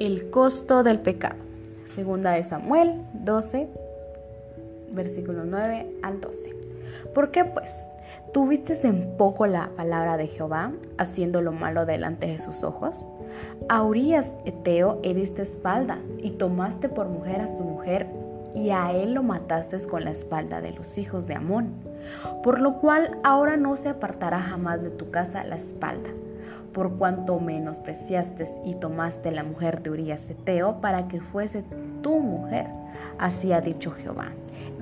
el costo del pecado. Segunda de Samuel 12, versículo 9 al 12. ¿Por qué pues? ¿Tuviste en poco la palabra de Jehová, haciendo lo malo delante de sus ojos? A Urias Eteo heriste espalda y tomaste por mujer a su mujer y a él lo mataste con la espalda de los hijos de Amón, por lo cual ahora no se apartará jamás de tu casa la espalda, por cuanto menospreciaste y tomaste la mujer de Urias Eteo para que fuese tu mujer. Así ha dicho Jehová.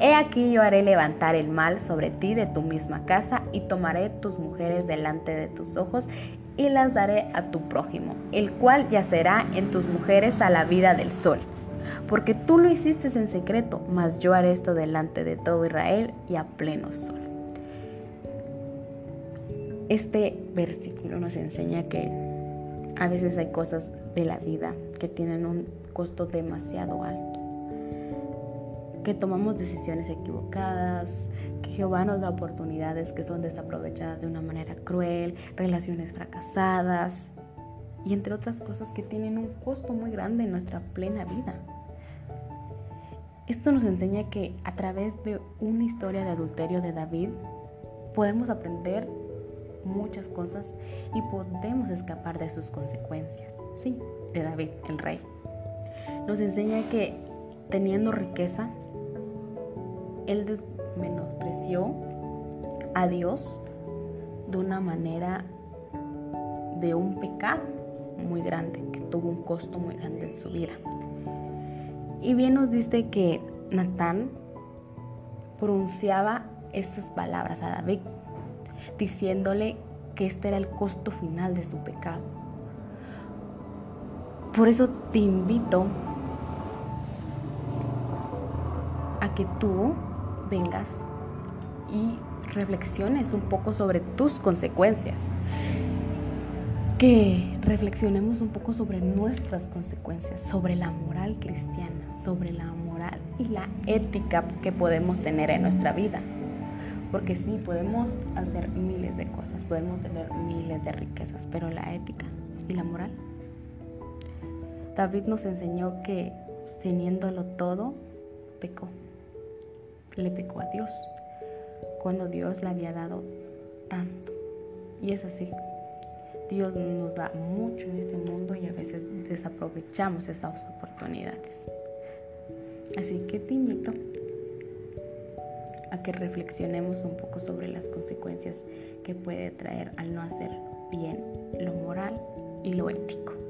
He aquí yo haré levantar el mal sobre ti de tu misma casa y tomaré tus mujeres delante de tus ojos y las daré a tu prójimo, el cual yacerá en tus mujeres a la vida del sol. Porque tú lo hiciste en secreto, mas yo haré esto delante de todo Israel y a pleno sol. Este versículo nos enseña que a veces hay cosas de la vida que tienen un costo demasiado alto, que tomamos decisiones equivocadas, que Jehová nos da oportunidades que son desaprovechadas de una manera cruel, relaciones fracasadas y entre otras cosas que tienen un costo muy grande en nuestra plena vida. Esto nos enseña que a través de una historia de adulterio de David podemos aprender muchas cosas y podemos escapar de sus consecuencias. Sí, de David, el rey. Nos enseña que teniendo riqueza, él menospreció a Dios de una manera de un pecado muy grande, que tuvo un costo muy grande en su vida. Y bien nos dice que Natán pronunciaba estas palabras a David, diciéndole que este era el costo final de su pecado. Por eso te invito a que tú vengas y reflexiones un poco sobre tus consecuencias. Que reflexionemos un poco sobre nuestras consecuencias, sobre la moral cristiana, sobre la moral y la ética que podemos tener en nuestra vida. Porque sí, podemos hacer miles de cosas, podemos tener miles de riquezas, pero la ética y la moral. David nos enseñó que teniéndolo todo, pecó. Le pecó a Dios, cuando Dios le había dado tanto. Y es así. Dios nos da mucho en este mundo y a veces desaprovechamos esas oportunidades. Así que te invito a que reflexionemos un poco sobre las consecuencias que puede traer al no hacer bien lo moral y lo ético.